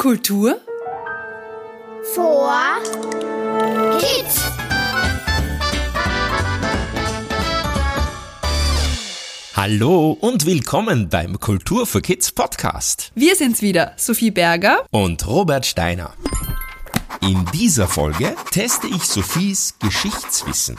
Kultur vor Kids. Hallo und willkommen beim Kultur für Kids Podcast. Wir sind's wieder, Sophie Berger und Robert Steiner. In dieser Folge teste ich Sophies Geschichtswissen.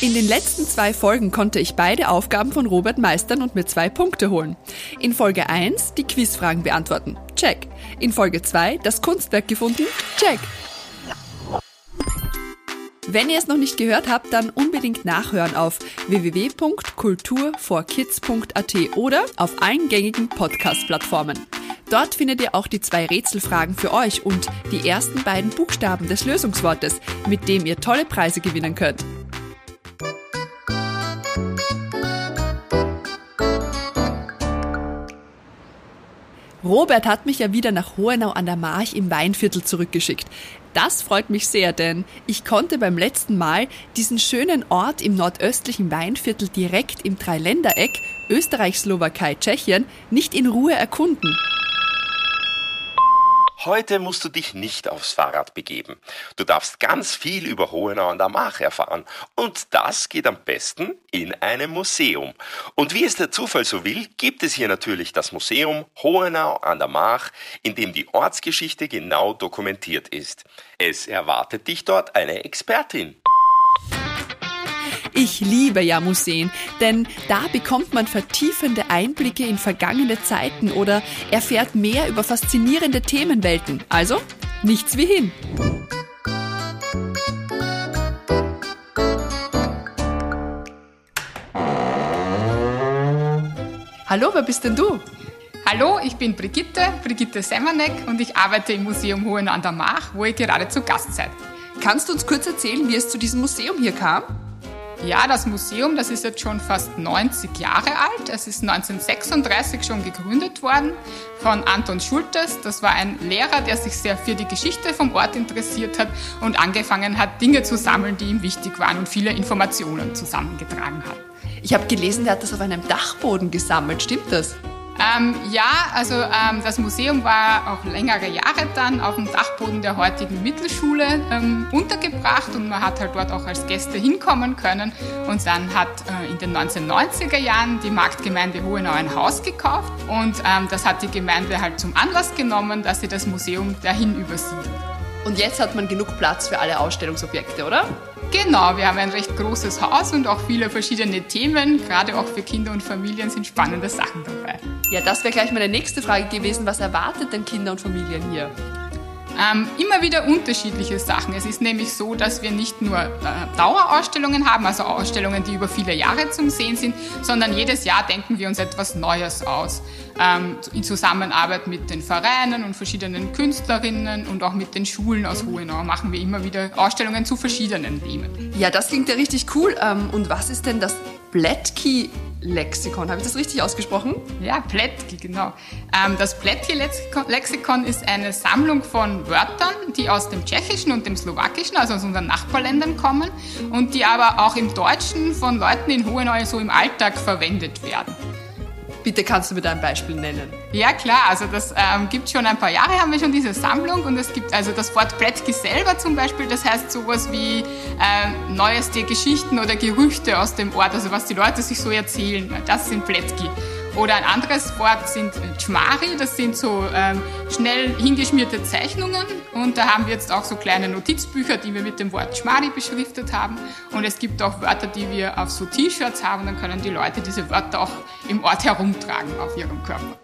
In den letzten zwei Folgen konnte ich beide Aufgaben von Robert meistern und mir zwei Punkte holen. In Folge 1 die Quizfragen beantworten. Check. In Folge 2 das Kunstwerk gefunden. Check. Wenn ihr es noch nicht gehört habt, dann unbedingt nachhören auf www.kulturforkids.at oder auf allen gängigen Podcast-Plattformen. Dort findet ihr auch die zwei Rätselfragen für euch und die ersten beiden Buchstaben des Lösungswortes, mit dem ihr tolle Preise gewinnen könnt. Robert hat mich ja wieder nach Hohenau an der March im Weinviertel zurückgeschickt. Das freut mich sehr, denn ich konnte beim letzten Mal diesen schönen Ort im nordöstlichen Weinviertel direkt im Dreiländereck Österreich, Slowakei, Tschechien nicht in Ruhe erkunden. Heute musst du dich nicht aufs Fahrrad begeben. Du darfst ganz viel über Hohenau an der Mach erfahren. Und das geht am besten in einem Museum. Und wie es der Zufall so will, gibt es hier natürlich das Museum Hohenau an der Mach, in dem die Ortsgeschichte genau dokumentiert ist. Es erwartet dich dort eine Expertin. Ich liebe ja Museen, denn da bekommt man vertiefende Einblicke in vergangene Zeiten oder erfährt mehr über faszinierende Themenwelten. Also, nichts wie hin. Hallo, wer bist denn du? Hallo, ich bin Brigitte, Brigitte Semanek und ich arbeite im Museum Hohen an der Mach, wo ihr gerade zu Gast seid. Kannst du uns kurz erzählen, wie es zu diesem Museum hier kam? Ja, das Museum, das ist jetzt schon fast 90 Jahre alt. Es ist 1936 schon gegründet worden von Anton Schultes. Das war ein Lehrer, der sich sehr für die Geschichte vom Ort interessiert hat und angefangen hat, Dinge zu sammeln, die ihm wichtig waren und viele Informationen zusammengetragen hat. Ich habe gelesen, der hat das auf einem Dachboden gesammelt. Stimmt das? Ähm, ja, also ähm, das Museum war auch längere Jahre dann auf dem Dachboden der heutigen Mittelschule ähm, untergebracht und man hat halt dort auch als Gäste hinkommen können. Und dann hat äh, in den 1990er Jahren die Marktgemeinde Hohenau ein Haus gekauft und ähm, das hat die Gemeinde halt zum Anlass genommen, dass sie das Museum dahin übersiedelt. Und jetzt hat man genug Platz für alle Ausstellungsobjekte, oder? Genau, wir haben ein recht großes Haus und auch viele verschiedene Themen. Gerade auch für Kinder und Familien sind spannende Sachen dabei. Ja, das wäre gleich meine nächste Frage gewesen. Was erwartet denn Kinder und Familien hier? Ähm, immer wieder unterschiedliche Sachen. Es ist nämlich so, dass wir nicht nur äh, Dauerausstellungen haben, also Ausstellungen, die über viele Jahre zum Sehen sind, sondern jedes Jahr denken wir uns etwas Neues aus. Ähm, in Zusammenarbeit mit den Vereinen und verschiedenen Künstlerinnen und auch mit den Schulen aus Hohenau machen wir immer wieder Ausstellungen zu verschiedenen Themen. Ja, das klingt ja richtig cool. Ähm, und was ist denn das Blättki Lexikon. Habe ich das richtig ausgesprochen? Ja, Plättki, genau. Ähm, das Plättki-Lexikon ist eine Sammlung von Wörtern, die aus dem Tschechischen und dem Slowakischen, also aus unseren Nachbarländern kommen und die aber auch im Deutschen von Leuten in Hohenau so im Alltag verwendet werden. Bitte kannst du mir da ein Beispiel nennen? Ja, klar. Also das ähm, gibt schon ein paar Jahre, haben wir schon diese Sammlung und es gibt also das Wort Bretki selber zum Beispiel, das heißt sowas wie äh, neueste Geschichten oder Gerüchte aus dem Ort, also was die Leute sich so erzählen. Das sind Bretki. Oder ein anderes Wort sind Chmari, das sind so ähm, schnell hingeschmierte Zeichnungen. Und da haben wir jetzt auch so kleine Notizbücher, die wir mit dem Wort Chmari beschriftet haben. Und es gibt auch Wörter, die wir auf so T-Shirts haben. Dann können die Leute diese Wörter auch im Ort herumtragen auf ihrem Körper.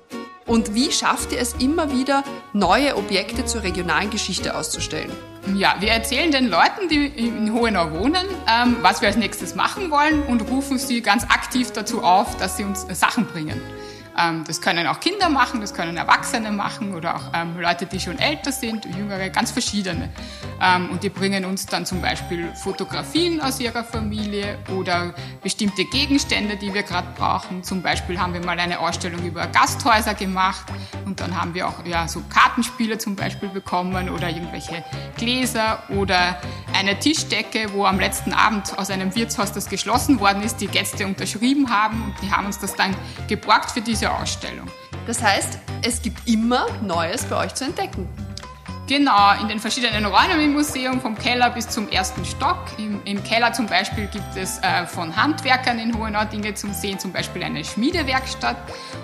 Und wie schafft ihr es immer wieder, neue Objekte zur regionalen Geschichte auszustellen? Ja, wir erzählen den Leuten, die in Hohenau wohnen, ähm, was wir als nächstes machen wollen und rufen sie ganz aktiv dazu auf, dass sie uns Sachen bringen. Ähm, das können auch Kinder machen, das können Erwachsene machen oder auch ähm, Leute, die schon älter sind, jüngere, ganz verschiedene. Ähm, und die bringen uns dann zum Beispiel Fotografien aus ihrer Familie oder bestimmte Gegenstände, die wir gerade brauchen. Zum Beispiel haben wir mal eine Ausstellung über Gasthäuser gemacht und dann haben wir auch ja, so Kartenspiele zum Beispiel bekommen oder irgendwelche Gläser oder eine Tischdecke, wo am letzten Abend aus einem Wirtshaus das geschlossen worden ist, die Gäste unterschrieben haben und die haben uns das dann geborgt für diese Ausstellung. Das heißt, es gibt immer Neues bei euch zu entdecken. Genau, in den verschiedenen Räumen im Museum, vom Keller bis zum ersten Stock. Im, im Keller zum Beispiel gibt es äh, von Handwerkern in Hohenau Dinge zum Sehen, zum Beispiel eine Schmiedewerkstatt.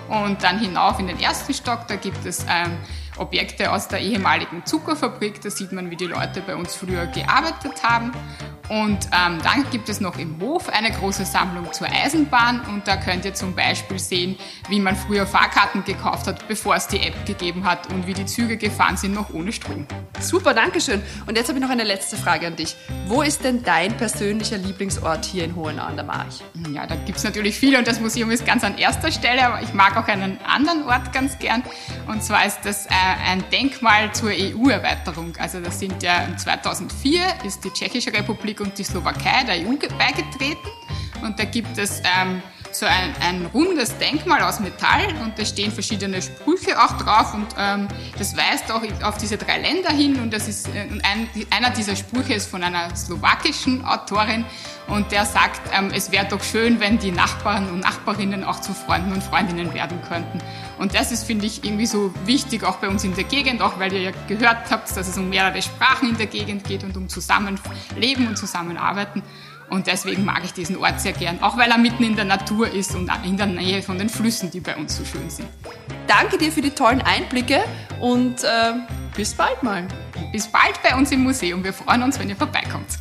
Und dann hinauf in den ersten Stock, da gibt es ähm, Objekte aus der ehemaligen Zuckerfabrik. Da sieht man, wie die Leute bei uns früher gearbeitet haben. Und ähm, dann gibt es noch im Hof eine große Sammlung zur Eisenbahn und da könnt ihr zum Beispiel sehen, wie man früher Fahrkarten gekauft hat, bevor es die App gegeben hat und wie die Züge gefahren sind, noch ohne Strom. Super, danke schön. Und jetzt habe ich noch eine letzte Frage an dich. Wo ist denn dein persönlicher Lieblingsort hier in Hohenau an der March? Ja, da gibt es natürlich viele und das Museum ist ganz an erster Stelle, aber ich mag auch einen anderen Ort ganz gern. Und zwar ist das äh, ein Denkmal zur EU-Erweiterung. Also das sind ja 2004 ist die Tschechische Republik und die Slowakei der EU beigetreten. Und da gibt es ähm, so ein, ein, rundes Denkmal aus Metall und da stehen verschiedene Sprüche auch drauf und ähm, das weist auch auf diese drei Länder hin und das ist äh, ein, einer dieser Sprüche ist von einer slowakischen Autorin und der sagt, ähm, es wäre doch schön, wenn die Nachbarn und Nachbarinnen auch zu Freunden und Freundinnen werden könnten. Und das ist, finde ich, irgendwie so wichtig, auch bei uns in der Gegend, auch weil ihr ja gehört habt, dass es um mehrere Sprachen in der Gegend geht und um Zusammenleben und Zusammenarbeiten. Und deswegen mag ich diesen Ort sehr gern, auch weil er mitten in der Natur ist und in der Nähe von den Flüssen, die bei uns so schön sind. Danke dir für die tollen Einblicke und äh, bis bald mal. Bis bald bei uns im Museum. Wir freuen uns, wenn ihr vorbeikommt.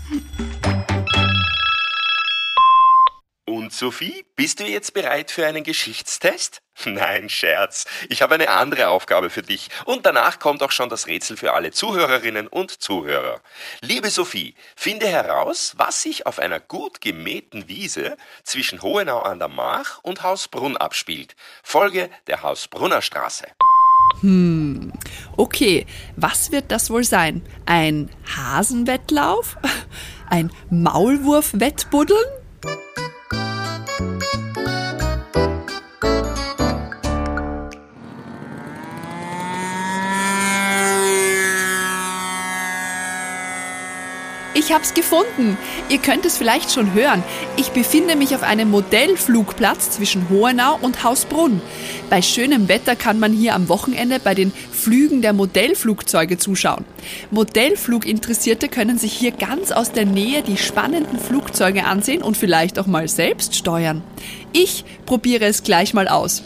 Und Sophie, bist du jetzt bereit für einen Geschichtstest? Nein, Scherz. Ich habe eine andere Aufgabe für dich. Und danach kommt auch schon das Rätsel für alle Zuhörerinnen und Zuhörer. Liebe Sophie, finde heraus, was sich auf einer gut gemähten Wiese zwischen Hohenau an der Mach und Hausbrunn abspielt. Folge der Hausbrunner Straße. Hm, okay. Was wird das wohl sein? Ein Hasenwettlauf? Ein Maulwurfwettbuddeln? Ich hab's gefunden. Ihr könnt es vielleicht schon hören. Ich befinde mich auf einem Modellflugplatz zwischen Hohenau und Hausbrunn. Bei schönem Wetter kann man hier am Wochenende bei den Flügen der Modellflugzeuge zuschauen. Modellfluginteressierte können sich hier ganz aus der Nähe die spannenden Flugzeuge ansehen und vielleicht auch mal selbst steuern. Ich probiere es gleich mal aus.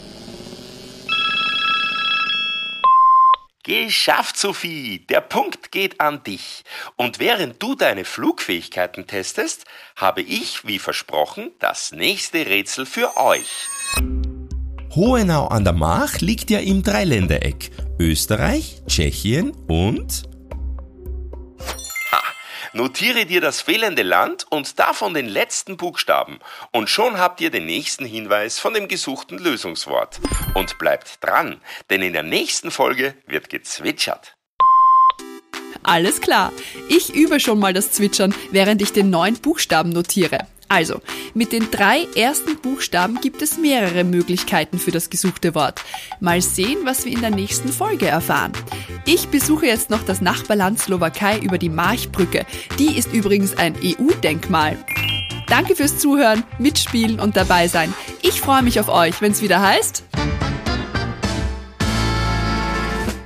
Geschafft, Sophie! Der Punkt geht an dich. Und während du deine Flugfähigkeiten testest, habe ich, wie versprochen, das nächste Rätsel für euch. Hohenau an der Mach liegt ja im Dreiländereck. Österreich, Tschechien und Notiere dir das fehlende Land und davon den letzten Buchstaben und schon habt ihr den nächsten Hinweis von dem gesuchten Lösungswort. Und bleibt dran, denn in der nächsten Folge wird gezwitschert. Alles klar. Ich übe schon mal das Zwitschern, während ich den neuen Buchstaben notiere. Also, mit den drei ersten Buchstaben gibt es mehrere Möglichkeiten für das gesuchte Wort. Mal sehen, was wir in der nächsten Folge erfahren. Ich besuche jetzt noch das Nachbarland Slowakei über die Marchbrücke. Die ist übrigens ein EU-Denkmal. Danke fürs Zuhören, Mitspielen und dabei sein. Ich freue mich auf euch, wenn es wieder heißt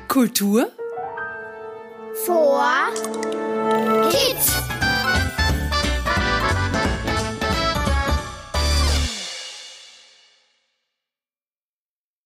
Kultur vor Kids.